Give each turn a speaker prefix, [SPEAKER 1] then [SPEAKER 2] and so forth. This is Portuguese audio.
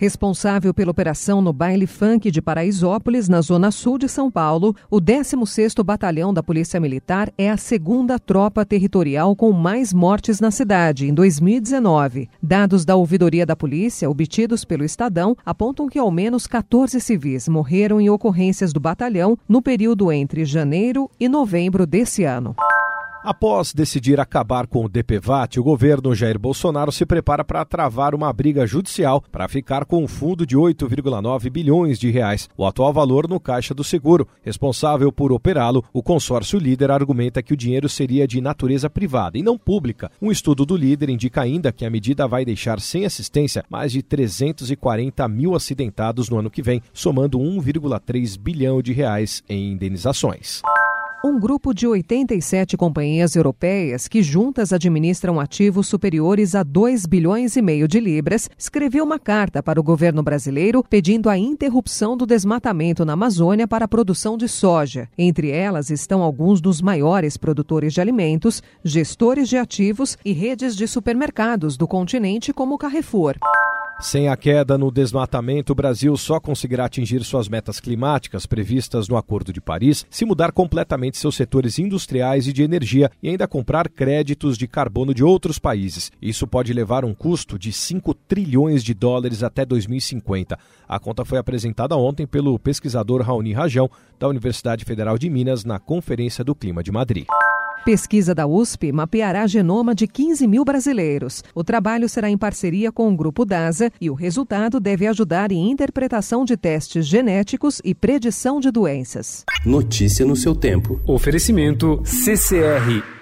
[SPEAKER 1] Responsável pela operação no baile funk de Paraisópolis, na zona sul de São Paulo, o 16º Batalhão da Polícia Militar é a segunda tropa territorial com mais mortes na cidade em 2019. Dados da ouvidoria da polícia, obtidos pelo Estadão, apontam que ao menos 14 civis morreram em ocorrências do batalhão no período entre janeiro e novembro desse ano.
[SPEAKER 2] Após decidir acabar com o DPVAT, o governo Jair Bolsonaro se prepara para travar uma briga judicial para ficar com um fundo de 8,9 bilhões de reais, o atual valor no caixa do seguro. Responsável por operá-lo, o consórcio líder argumenta que o dinheiro seria de natureza privada e não pública. Um estudo do líder indica ainda que a medida vai deixar sem assistência mais de 340 mil acidentados no ano que vem, somando 1,3 bilhão de reais em indenizações.
[SPEAKER 1] Um grupo de 87 companhias europeias que juntas administram ativos superiores a 2 bilhões e meio de libras escreveu uma carta para o governo brasileiro pedindo a interrupção do desmatamento na Amazônia para a produção de soja. Entre elas estão alguns dos maiores produtores de alimentos, gestores de ativos e redes de supermercados do continente como Carrefour.
[SPEAKER 2] Sem a queda no desmatamento, o Brasil só conseguirá atingir suas metas climáticas previstas no Acordo de Paris se mudar completamente seus setores industriais e de energia e ainda comprar créditos de carbono de outros países. Isso pode levar um custo de 5 trilhões de dólares até 2050. A conta foi apresentada ontem pelo pesquisador Raoni Rajão, da Universidade Federal de Minas, na Conferência do Clima de Madrid.
[SPEAKER 1] Pesquisa da USP mapeará genoma de 15 mil brasileiros. O trabalho será em parceria com o Grupo DASA e o resultado deve ajudar em interpretação de testes genéticos e predição de doenças.
[SPEAKER 3] Notícia no seu tempo.
[SPEAKER 4] Oferecimento CCR